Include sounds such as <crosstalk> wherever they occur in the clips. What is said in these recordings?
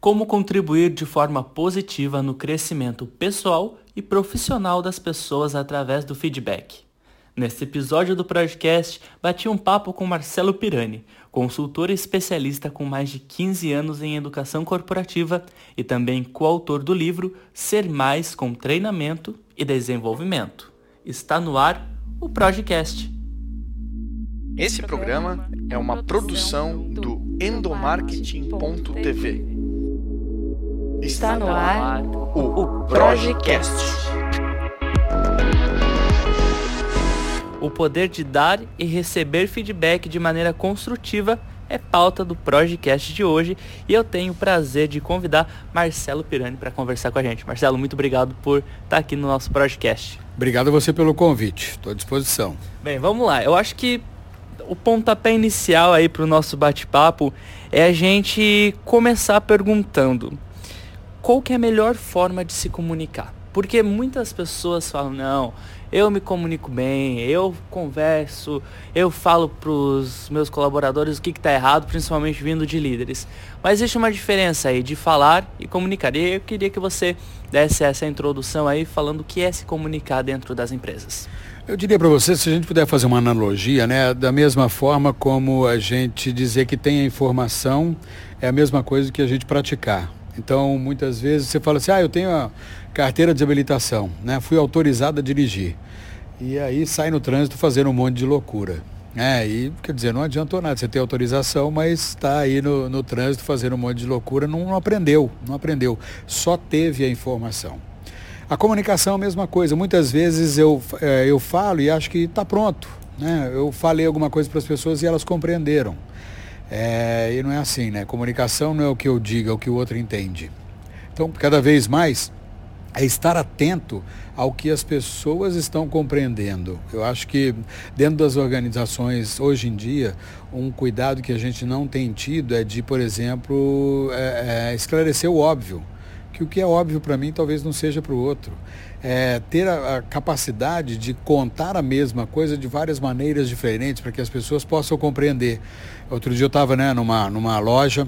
Como contribuir de forma positiva no crescimento pessoal e profissional das pessoas através do feedback. Neste episódio do podcast, bati um papo com Marcelo Pirani, consultor especialista com mais de 15 anos em educação corporativa e também coautor do livro Ser Mais com Treinamento e Desenvolvimento. Está no ar o Projecast. Esse programa é uma produção do endomarketing.tv. Está no ar o Projecast. O poder de dar e receber feedback de maneira construtiva é pauta do Projecast de hoje e eu tenho o prazer de convidar Marcelo Pirani para conversar com a gente. Marcelo, muito obrigado por estar aqui no nosso Projecast. Obrigado a você pelo convite, estou à disposição. Bem, vamos lá. Eu acho que o pontapé inicial aí para o nosso bate-papo é a gente começar perguntando qual que é a melhor forma de se comunicar. Porque muitas pessoas falam, não, eu me comunico bem, eu converso, eu falo para os meus colaboradores o que está errado, principalmente vindo de líderes. Mas existe uma diferença aí de falar e comunicar. E eu queria que você desse essa introdução aí falando o que é se comunicar dentro das empresas. Eu diria para você, se a gente puder fazer uma analogia, né, da mesma forma como a gente dizer que tem a informação, é a mesma coisa que a gente praticar. Então, muitas vezes você fala assim, ah, eu tenho a carteira de habilitação, né, fui autorizado a dirigir. E aí sai no trânsito fazendo um monte de loucura. É, e quer dizer, não adiantou nada, você tem autorização, mas está aí no, no trânsito fazendo um monte de loucura, não, não aprendeu, não aprendeu, só teve a informação. A comunicação é a mesma coisa. Muitas vezes eu, é, eu falo e acho que está pronto. Né? Eu falei alguma coisa para as pessoas e elas compreenderam. É, e não é assim, né? Comunicação não é o que eu digo, é o que o outro entende. Então, cada vez mais, é estar atento ao que as pessoas estão compreendendo. Eu acho que dentro das organizações, hoje em dia, um cuidado que a gente não tem tido é de, por exemplo, é, é esclarecer o óbvio que o que é óbvio para mim talvez não seja para o outro. É, ter a, a, capacidade de contar a mesma coisa de várias maneiras diferentes para que as pessoas possam compreender. Outro dia eu estava né, numa, numa loja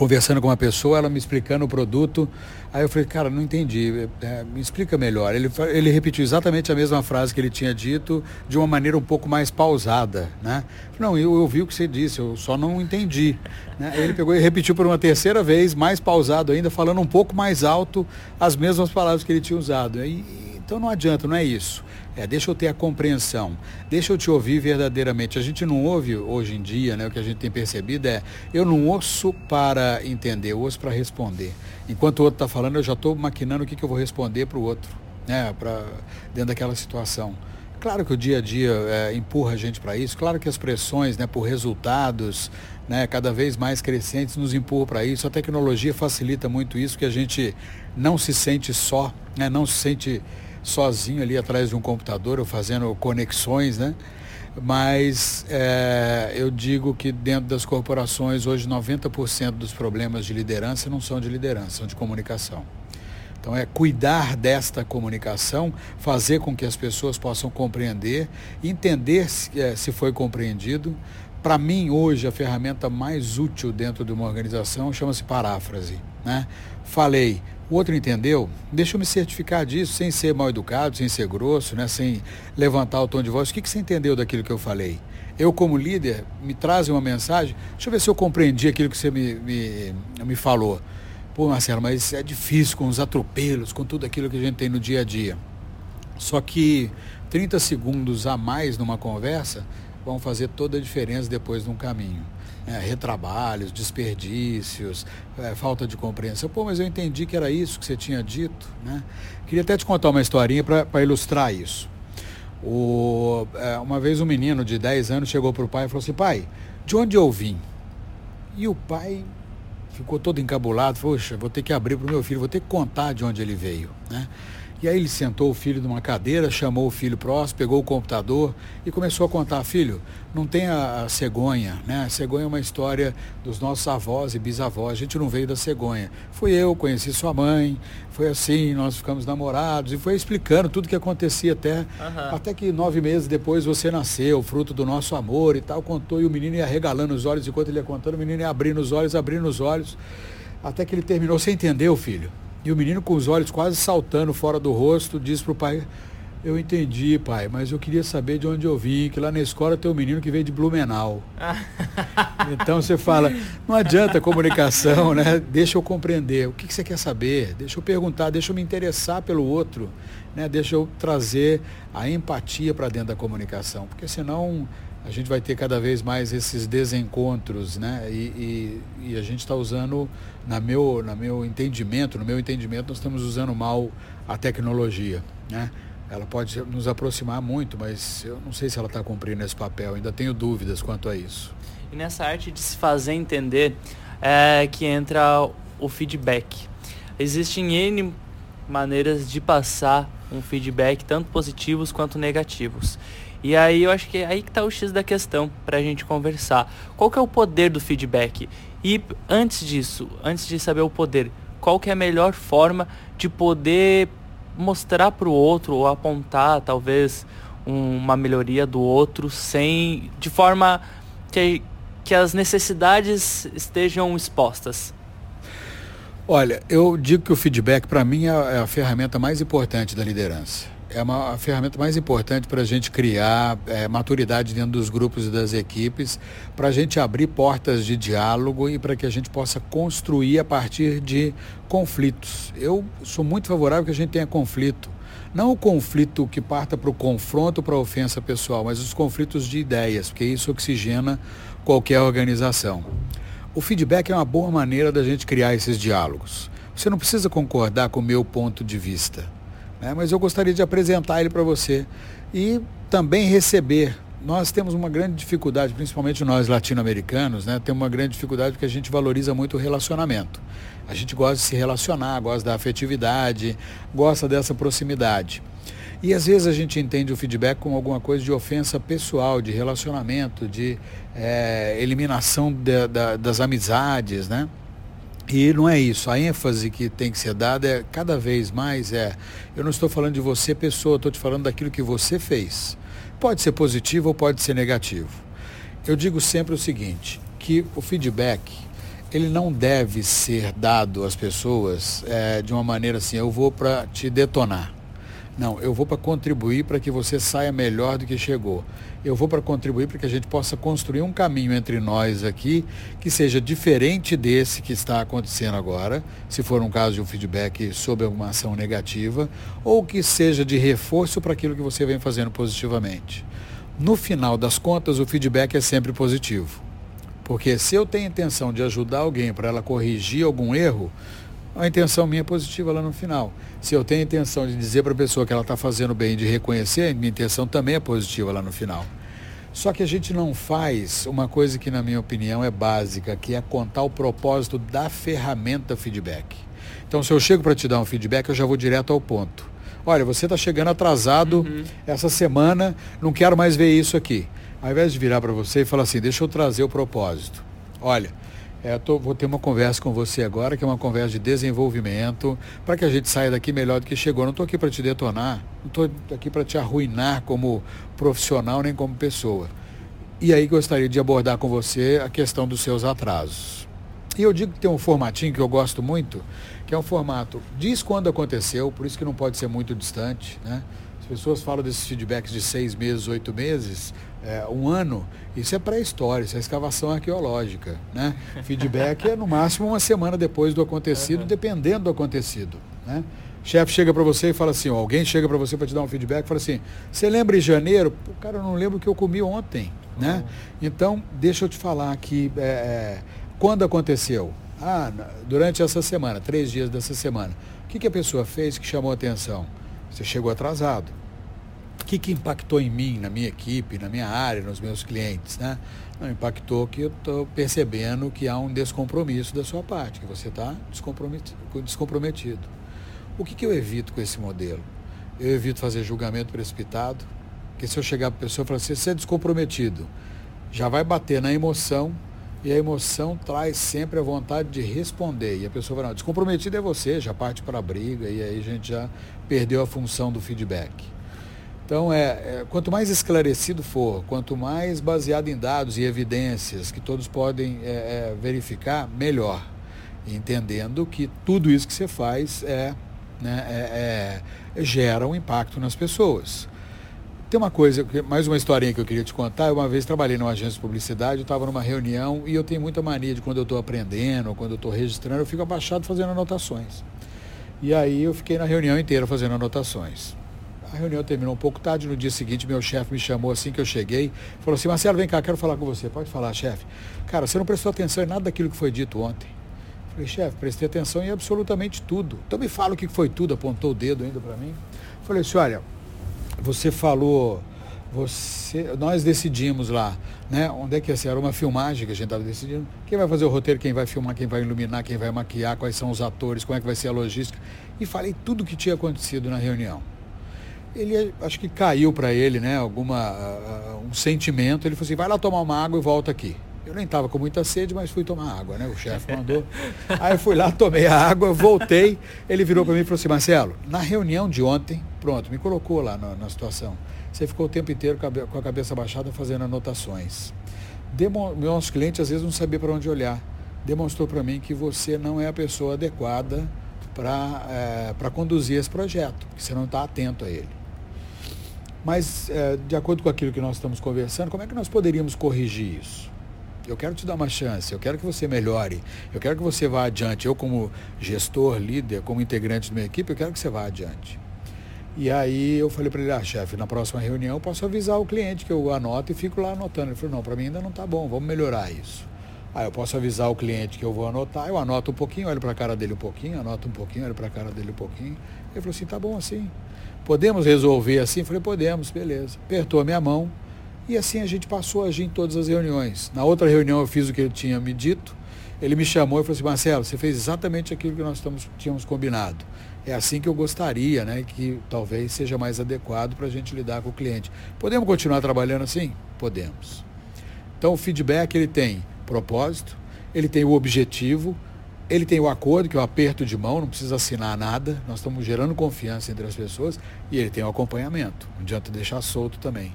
conversando com uma pessoa, ela me explicando o produto. Aí eu falei, cara, não entendi, é, me explica melhor. Ele, ele repetiu exatamente a mesma frase que ele tinha dito, de uma maneira um pouco mais pausada, né? Não, eu ouvi o que você disse, eu só não entendi. Né? Ele pegou e repetiu por uma terceira vez, mais pausado ainda, falando um pouco mais alto as mesmas palavras que ele tinha usado. E, então não adianta, não é isso. É, deixa eu ter a compreensão, deixa eu te ouvir verdadeiramente. A gente não ouve hoje em dia, né, o que a gente tem percebido é, eu não ouço para entender, eu ouço para responder. Enquanto o outro está falando, eu já estou maquinando o que, que eu vou responder para o outro, né, pra, dentro daquela situação. Claro que o dia a dia é, empurra a gente para isso, claro que as pressões né, por resultados né, cada vez mais crescentes nos empurram para isso. A tecnologia facilita muito isso, que a gente não se sente só, né, não se sente sozinho ali atrás de um computador ou fazendo conexões, né? Mas é, eu digo que dentro das corporações, hoje 90% dos problemas de liderança não são de liderança, são de comunicação. Então é cuidar desta comunicação, fazer com que as pessoas possam compreender, entender se, é, se foi compreendido. Para mim, hoje, a ferramenta mais útil dentro de uma organização chama-se paráfrase. Né? Falei, o outro entendeu? Deixa eu me certificar disso, sem ser mal educado, sem ser grosso, né? sem levantar o tom de voz. O que, que você entendeu daquilo que eu falei? Eu, como líder, me traz uma mensagem. Deixa eu ver se eu compreendi aquilo que você me, me, me falou. Pô, Marcelo, mas é difícil com os atropelos, com tudo aquilo que a gente tem no dia a dia. Só que 30 segundos a mais numa conversa vão fazer toda a diferença depois de um caminho é, retrabalhos, desperdícios, é, falta de compreensão. Pô, mas eu entendi que era isso que você tinha dito. Né? Queria até te contar uma historinha para ilustrar isso. O, é, uma vez um menino de 10 anos chegou para o pai e falou assim, pai, de onde eu vim? E o pai ficou todo encabulado, poxa, vou ter que abrir para o meu filho, vou ter que contar de onde ele veio. Né? E aí ele sentou o filho numa cadeira, chamou o filho próximo, pegou o computador e começou a contar, filho, não tem a, a, cegonha, né? A cegonha é uma história dos nossos avós e bisavós, a gente não veio da cegonha. Fui eu, conheci sua mãe, foi assim, nós ficamos namorados e foi explicando tudo que acontecia até, uhum. até que nove meses depois você nasceu, fruto do nosso amor e tal, contou e o menino ia regalando os olhos, enquanto ele ia contando, o menino ia abrindo os olhos, abrindo os olhos. Até que ele terminou, você entendeu, filho? E o menino com os olhos quase saltando fora do rosto, disse para o pai, eu entendi, pai, mas eu queria saber de onde eu vim, que lá na escola tem um menino que veio de Blumenau. então você fala, não adianta a comunicação, né? Deixa eu compreender. O que, que você quer saber? Deixa eu perguntar, deixa eu me interessar pelo outro, né? Deixa eu trazer a empatia para dentro da comunicação, porque senão a gente vai ter cada vez mais esses desencontros, né? E, e, e a gente está usando, na meu, na meu entendimento, no meu entendimento, nós estamos usando mal a tecnologia, né? ela pode nos aproximar muito, mas eu não sei se ela está cumprindo esse papel, ainda tenho dúvidas quanto a isso. E nessa arte de se fazer entender é que entra o feedback. Existem N maneiras de passar um feedback, tanto positivos quanto negativos. E aí eu acho que é aí que está o X da questão para a gente conversar. Qual que é o poder do feedback? E antes disso, antes de saber o poder, qual que é a melhor forma de poder mostrar para o outro ou apontar talvez um, uma melhoria do outro sem de forma que, que as necessidades estejam expostas. Olha, eu digo que o feedback para mim é, é a ferramenta mais importante da liderança é uma a ferramenta mais importante para a gente criar é, maturidade dentro dos grupos e das equipes, para a gente abrir portas de diálogo e para que a gente possa construir a partir de conflitos. Eu sou muito favorável que a gente tenha conflito. Não o conflito que parta para o confronto, para a ofensa pessoal, mas os conflitos de ideias, porque isso oxigena qualquer organização. O feedback é uma boa maneira da gente criar esses diálogos. Você não precisa concordar com o meu ponto de vista né? mas eu gostaria de apresentar ele para você e também receber. Nós temos uma grande dificuldade, principalmente nós latino-americanos, né? temos uma grande dificuldade porque a gente valoriza muito o relacionamento. A gente gosta de se relacionar, gosta da afetividade, gosta dessa proximidade. E às vezes a gente entende o feedback como alguma coisa de ofensa pessoal, de relacionamento, de é, eliminação de, de, das amizades, né? E não é isso. A ênfase que tem que ser dada é cada vez mais é. Eu não estou falando de você, pessoa, estou te falando daquilo que você fez. Pode ser positivo ou pode ser negativo. Eu digo sempre o seguinte, que o feedback ele não deve ser dado às pessoas é, de uma maneira assim, eu vou para te detonar. Não, eu vou para contribuir para que você saia melhor do que chegou. Eu vou para contribuir para que a gente possa construir um caminho entre nós aqui que seja diferente desse que está acontecendo agora, se for um caso de um feedback sobre alguma ação negativa, ou que seja de reforço para aquilo que você vem fazendo positivamente. No final das contas, o feedback é sempre positivo. Porque se eu tenho intenção de ajudar alguém para ela corrigir algum erro, a intenção minha é positiva lá no final. Se eu tenho a intenção de dizer para a pessoa que ela está fazendo bem, de reconhecer, minha intenção também é positiva lá no final. Só que a gente não faz uma coisa que, na minha opinião, é básica, que é contar o propósito da ferramenta feedback. Então, se eu chego para te dar um feedback, eu já vou direto ao ponto. Olha, você está chegando atrasado uhum. essa semana, não quero mais ver isso aqui. Ao invés de virar para você e falar assim, deixa eu trazer o propósito. Olha, é, tô, vou ter uma conversa com você agora, que é uma conversa de desenvolvimento, para que a gente saia daqui melhor do que chegou. Não estou aqui para te detonar, não estou aqui para te arruinar como profissional nem como pessoa. E aí gostaria de abordar com você a questão dos seus atrasos. E eu digo que tem um formatinho que eu gosto muito, que é um formato diz quando aconteceu, por isso que não pode ser muito distante, né? As pessoas falam desses feedbacks de seis meses, oito meses, é, um ano, isso é pré-história, isso é escavação arqueológica. Né? Feedback é no máximo uma semana depois do acontecido, uhum. dependendo do acontecido. Né? Chefe chega para você e fala assim, ó, alguém chega para você para te dar um feedback e fala assim, você lembra em janeiro? O cara, eu não lembro o que eu comi ontem. Uhum. Né? Então, deixa eu te falar aqui, é, é, quando aconteceu? Ah, durante essa semana, três dias dessa semana. O que, que a pessoa fez que chamou a atenção? Você chegou atrasado que, que impactou em mim, na minha equipe, na minha área, nos meus clientes? Né? Não, impactou que eu estou percebendo que há um descompromisso da sua parte, que você está descomprometido. O que, que eu evito com esse modelo? Eu evito fazer julgamento precipitado, porque se eu chegar para a pessoa e falar assim, você é descomprometido, já vai bater na emoção, e a emoção traz sempre a vontade de responder. E a pessoa vai, não, descomprometido é você, já parte para a briga, e aí a gente já perdeu a função do feedback. Então, é, é, quanto mais esclarecido for, quanto mais baseado em dados e evidências que todos podem é, é, verificar, melhor. entendendo que tudo isso que você faz é, né, é, é, gera um impacto nas pessoas. Tem uma coisa, mais uma historinha que eu queria te contar. Eu uma vez trabalhei numa agência de publicidade, eu estava numa reunião e eu tenho muita mania de quando eu estou aprendendo, quando eu estou registrando, eu fico abaixado fazendo anotações. E aí eu fiquei na reunião inteira fazendo anotações. A reunião terminou um pouco tarde, no dia seguinte meu chefe me chamou assim que eu cheguei, falou assim, Marcelo, vem cá, quero falar com você. Pode falar, chefe. Cara, você não prestou atenção em nada daquilo que foi dito ontem. Falei, chefe, prestei atenção em absolutamente tudo. Então me fala o que foi tudo, apontou o dedo ainda para mim. Falei assim, olha, você falou, você, nós decidimos lá, né? Onde é que ser? Era uma filmagem que a gente estava decidindo. Quem vai fazer o roteiro, quem vai filmar, quem vai iluminar, quem vai maquiar, quais são os atores, como é que vai ser a logística. E falei tudo o que tinha acontecido na reunião. Ele, acho que caiu para ele, né? Alguma, um sentimento. Ele falou assim, vai lá tomar uma água e volta aqui. Eu nem estava com muita sede, mas fui tomar água, né? O chefe mandou. <laughs> Aí eu fui lá, tomei a água, voltei. Ele virou para mim e falou assim: Marcelo, na reunião de ontem, pronto, me colocou lá na, na situação. Você ficou o tempo inteiro com a cabeça baixada fazendo anotações. Demo, meus clientes às vezes não sabiam para onde olhar. Demonstrou para mim que você não é a pessoa adequada para é, conduzir esse projeto, que você não está atento a ele. Mas, é, de acordo com aquilo que nós estamos conversando, como é que nós poderíamos corrigir isso? Eu quero te dar uma chance, eu quero que você melhore, eu quero que você vá adiante. Eu, como gestor, líder, como integrante da minha equipe, eu quero que você vá adiante. E aí eu falei para ele, ah, chefe, na próxima reunião eu posso avisar o cliente que eu anoto e fico lá anotando. Ele falou, não, para mim ainda não está bom, vamos melhorar isso. Aí eu posso avisar o cliente que eu vou anotar, eu anoto um pouquinho, olho para a cara dele um pouquinho, anoto um pouquinho, olho para a cara dele um pouquinho. Ele falou assim, tá bom assim. Podemos resolver assim? Falei, podemos, beleza. Apertou a minha mão, e assim a gente passou a agir em todas as reuniões. Na outra reunião eu fiz o que ele tinha me dito. Ele me chamou e falou assim, Marcelo, você fez exatamente aquilo que nós tínhamos combinado. É assim que eu gostaria, né? Que talvez seja mais adequado para a gente lidar com o cliente. Podemos continuar trabalhando assim? Podemos. Então o feedback ele tem propósito, ele tem o objetivo, ele tem o acordo, que é o aperto de mão, não precisa assinar nada, nós estamos gerando confiança entre as pessoas, e ele tem o acompanhamento, não adianta deixar solto também.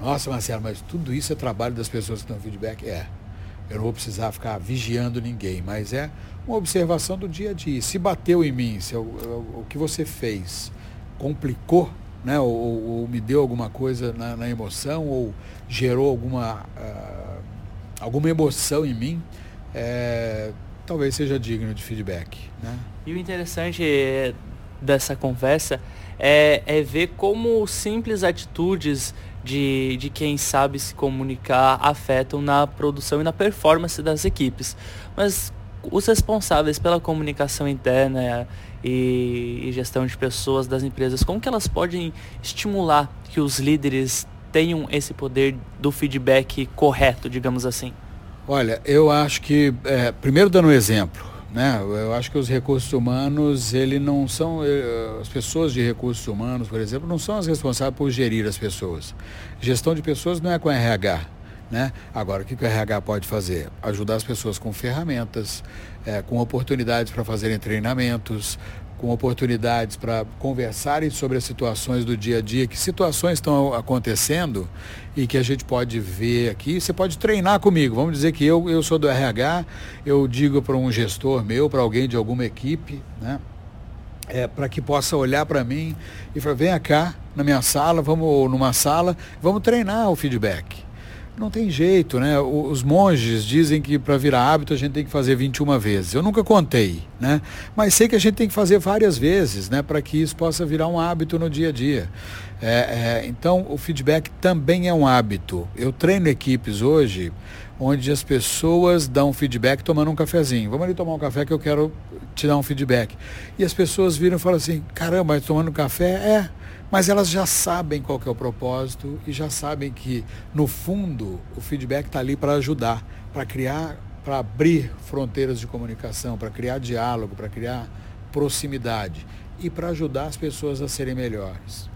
Nossa, Marcelo, mas tudo isso é trabalho das pessoas que dão feedback? É. Eu não vou precisar ficar vigiando ninguém, mas é uma observação do dia a dia. Se bateu em mim, se eu, eu, o que você fez complicou, né, ou, ou me deu alguma coisa na, na emoção, ou gerou alguma, uh, alguma emoção em mim, é, talvez seja digno de feedback. Né? E o interessante dessa conversa é, é ver como simples atitudes de, de quem sabe se comunicar afetam na produção e na performance das equipes. Mas os responsáveis pela comunicação interna e, e, gestão de pessoas das empresas, como que elas podem estimular que os líderes tenham esse poder do feedback correto, digamos assim? Olha, eu acho que, é, primeiro dando um exemplo, né? Eu acho que os recursos humanos, ele não são eh, as pessoas de recursos humanos, por exemplo, não são as responsáveis por gerir as pessoas. Gestão de pessoas não é com RH, né? Agora, o que o RH pode fazer? Ajudar as pessoas com ferramentas, é, com oportunidades para fazerem treinamentos, com oportunidades para conversarem sobre as situações do dia a dia, que situações estão acontecendo e que a gente pode ver aqui. Você pode treinar comigo. Vamos dizer que eu, eu sou do RH, eu digo para um gestor meu, para alguém de alguma equipe, né? É, para que possa olhar para mim e falar, venha cá na minha sala, vamos numa sala, vamos treinar o feedback. Não tem jeito, né? Os monges dizem que para virar hábito a gente tem que fazer 21 vezes. Eu nunca contei, né? Mas sei que a gente tem que fazer várias vezes, né? Para que isso possa virar um hábito no dia a dia. É, é, então, o feedback também é um hábito. Eu treino equipes hoje onde as pessoas dão feedback tomando um cafezinho. Vamos ali tomar um café que eu quero te dar um feedback. E as pessoas viram e falam assim: caramba, tomando café? É mas elas já sabem qual é o propósito e já sabem que, no fundo, o feedback está ali para ajudar, para criar, para abrir fronteiras de comunicação, para criar diálogo, para criar proximidade e para ajudar as pessoas a serem melhores.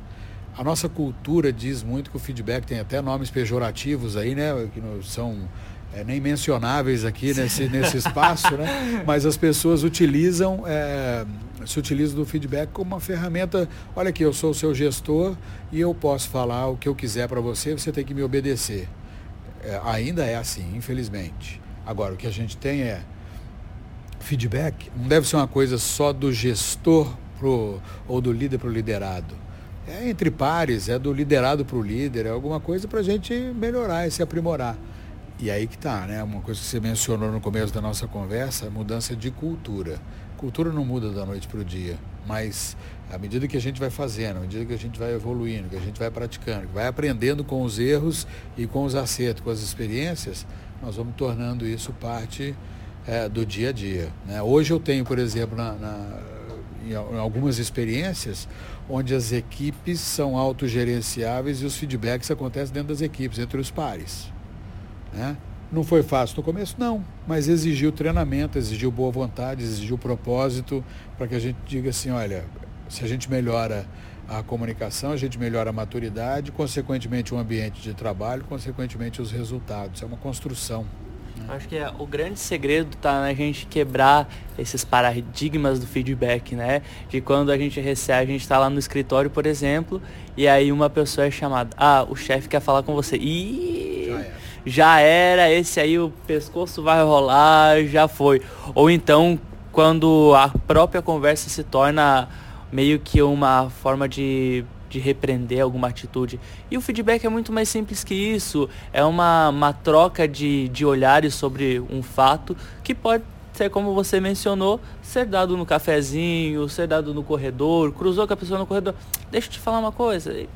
A nossa cultura diz muito que o feedback tem até nomes pejorativos aí, né? Que são é, nem mencionáveis aqui nesse, nesse espaço, né? <laughs> Mas as pessoas utilizam é, se utiliza do feedback como uma ferramenta. Olha aqui, eu sou o seu gestor e eu posso falar o que eu quiser para você, você tem que me obedecer. É, ainda é assim, infelizmente. Agora, o que a gente tem é feedback não deve ser uma coisa só do gestor pro, ou do líder para o liderado. É entre pares, é do liderado para o líder, é alguma coisa para a gente melhorar e se aprimorar. E aí que está, né? Uma coisa que você mencionou no começo da nossa conversa, mudança de cultura. Cultura não muda da noite para o dia, mas à medida que a gente vai fazendo, à medida que a gente vai evoluindo, que a gente vai praticando, que vai aprendendo com os erros e com os acertos, com as experiências, nós vamos tornando isso parte é, do dia a dia. Né? Hoje eu tenho, por exemplo, na, na, em algumas experiências, onde as equipes são autogerenciáveis e os feedbacks acontecem dentro das equipes, entre os pares. Né? Não foi fácil no começo? Não, mas exigiu treinamento, exigiu boa vontade, exigiu propósito para que a gente diga assim, olha, se a gente melhora a comunicação, a gente melhora a maturidade, consequentemente o ambiente de trabalho, consequentemente os resultados. É uma construção. Né? Acho que é, o grande segredo está na gente quebrar esses paradigmas do feedback, né? De quando a gente recebe, a gente está lá no escritório, por exemplo, e aí uma pessoa é chamada, ah, o chefe quer falar com você. E já era. esse aí o pescoço vai rolar, já foi. Ou então, quando a própria conversa se torna meio que uma forma de, de repreender alguma atitude. E o feedback é muito mais simples que isso. É uma, uma troca de, de olhares sobre um fato que pode ser, como você mencionou, ser dado no cafezinho, ser dado no corredor, cruzou com a pessoa no corredor. Deixa eu te falar uma coisa.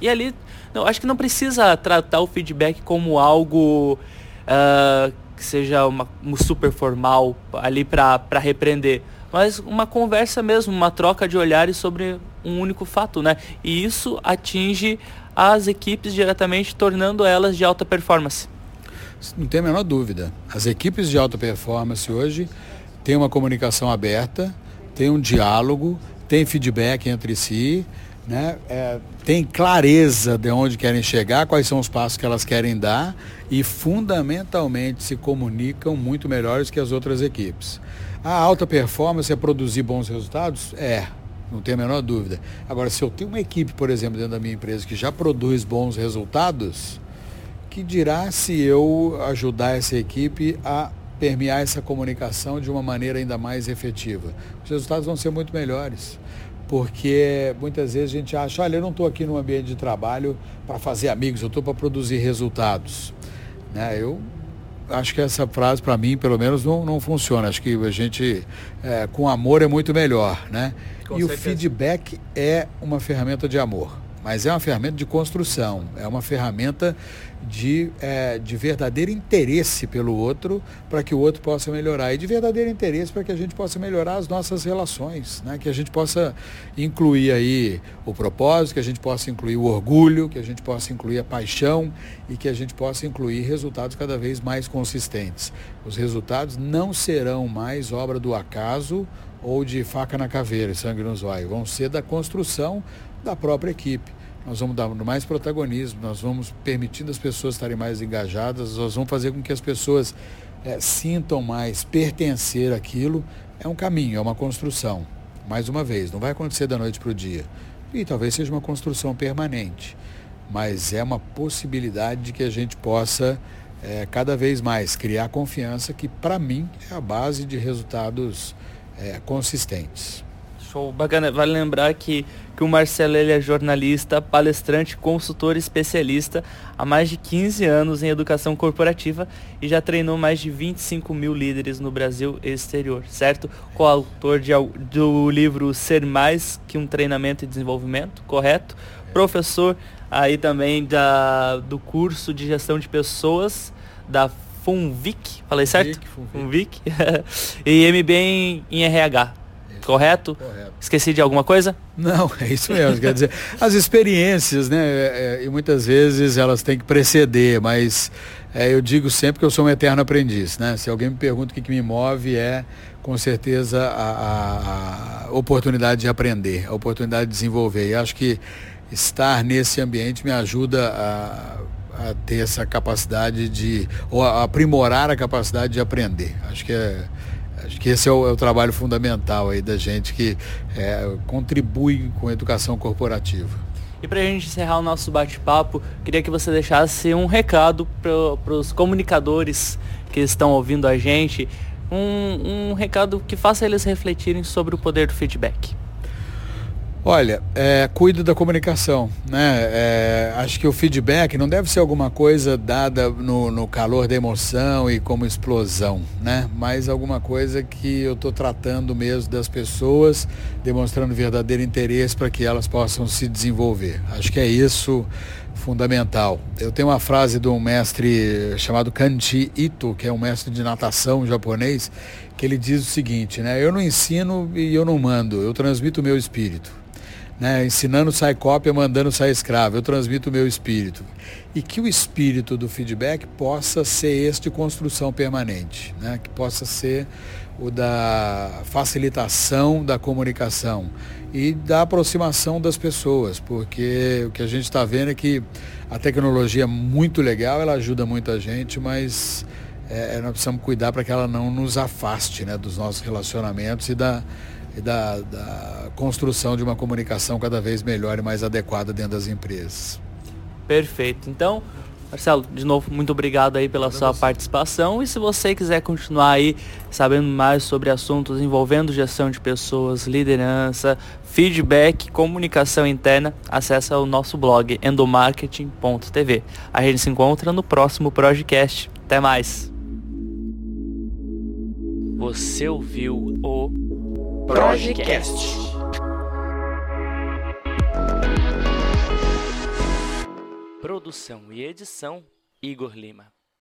E ali, não, acho que não precisa tratar o feedback como algo uh, que seja uma, um super formal ali para repreender mas uma conversa mesmo, uma troca de olhares sobre um único fato, né? E isso atinge as equipes diretamente, tornando elas de alta performance. Não tem a menor dúvida. As equipes de alta performance hoje têm uma comunicação aberta, têm um diálogo, têm feedback entre si, né? É, tem clareza de onde querem chegar, quais são os passos que elas querem dar e fundamentalmente se comunicam muito melhores que as outras equipes. A alta performance é produzir bons resultados? É, não tem a menor dúvida. Agora, se eu tenho uma equipe, por exemplo, dentro da minha empresa que já produz bons resultados, que dirá se eu ajudar essa equipe a permear essa comunicação de uma maneira ainda mais efetiva? Os resultados vão ser muito melhores. Porque muitas vezes a gente acha, olha, eu não estou aqui no ambiente de trabalho para fazer amigos, eu estou para produzir resultados. Né? Eu acho que essa frase, para mim, pelo menos, não, não funciona. Acho que a gente, é, com amor, é muito melhor, né? Com e certeza. o feedback é uma ferramenta de amor, mas é uma ferramenta de construção, é uma ferramenta de, é, de verdadeiro interesse pelo outro para que o outro possa melhorar e de verdadeiro interesse para que a gente possa melhorar as nossas relações, né? que a gente possa incluir aí o propósito, que a gente possa incluir o orgulho, que a gente possa incluir a paixão e que a gente possa incluir resultados cada vez mais consistentes. Os resultados não serão mais obra do acaso ou de faca na caveira, sangue nos olhos, vão ser da construção da própria equipe nós vamos dar mais protagonismo, nós vamos permitindo as pessoas estarem mais engajadas, nós vamos fazer com que as pessoas é, sintam mais pertencer àquilo. É um caminho, é uma construção. Mais uma vez, não vai acontecer da noite para o dia. E talvez seja uma construção permanente, mas é uma possibilidade de que a gente possa é, cada vez mais criar confiança, que para mim é a base de resultados é, consistentes. Show, bacana. Vale lembrar que, que o Marcelo ele é jornalista, palestrante, consultor especialista há mais de 15 anos em educação corporativa e já treinou mais de 25 mil líderes no Brasil e exterior, certo? Coautor de, do livro Ser Mais que um Treinamento e Desenvolvimento, correto? Professor aí também da, do curso de gestão de pessoas da FUNVIC, falei certo? FUNVIC. <laughs> E MBA em, em RH, correto? Correto. Esqueci de alguma coisa? Não, <laughs> é isso mesmo. Quer dizer, <laughs> as experiências, né? É, é, e muitas vezes elas têm que preceder, mas é, eu digo sempre que eu sou um eterno aprendiz, né? Se alguém me pergunta o que, que me move, é com certeza a, a, a, oportunidade de aprender, a oportunidade de desenvolver. E acho que estar nesse ambiente me ajuda a, a ter essa capacidade de, ou aprimorar a capacidade de aprender. Acho que é Acho que esse é o, é o trabalho fundamental aí da gente que é, contribui com a educação corporativa. E para a gente encerrar o nosso bate-papo, queria que você deixasse um recado para os comunicadores que estão ouvindo a gente um, um recado que faça eles refletirem sobre o poder do feedback. Olha, é, cuide da comunicação, né? É, acho que o feedback não deve ser alguma coisa dada no, no calor da emoção e como explosão, né? Mas alguma coisa que eu estou tratando mesmo das pessoas, demonstrando verdadeiro interesse para que elas possam se desenvolver. Acho que é isso fundamental. Eu tenho uma frase de um mestre chamado Kanji Ito, que é um mestre de natação japonês, que ele diz o seguinte, né? Eu não ensino e eu não mando, eu transmito o meu espírito né? ensinando sai cópia, mandando sai escravo. Eu transmito o meu espírito. E que o espírito do feedback possa ser este de construção permanente, né? que possa ser o da facilitação da comunicação e da aproximação das pessoas, porque o que a gente está vendo é que a tecnologia é muito legal, ela ajuda muita gente, mas é, nós precisamos cuidar para que ela não nos afaste né, dos nossos relacionamentos e da, e da, da construção de uma comunicação cada vez melhor e mais adequada dentro das empresas. Perfeito. Então, Marcelo, de novo, muito obrigado aí pela sua participação. E se você quiser continuar aí sabendo mais sobre assuntos envolvendo gestão de pessoas, liderança, feedback, comunicação interna, acesse o nosso blog endomarketing.tv. A gente se encontra no próximo podcast. Até mais. Você ouviu o Projecast. Produção e edição Igor Lima.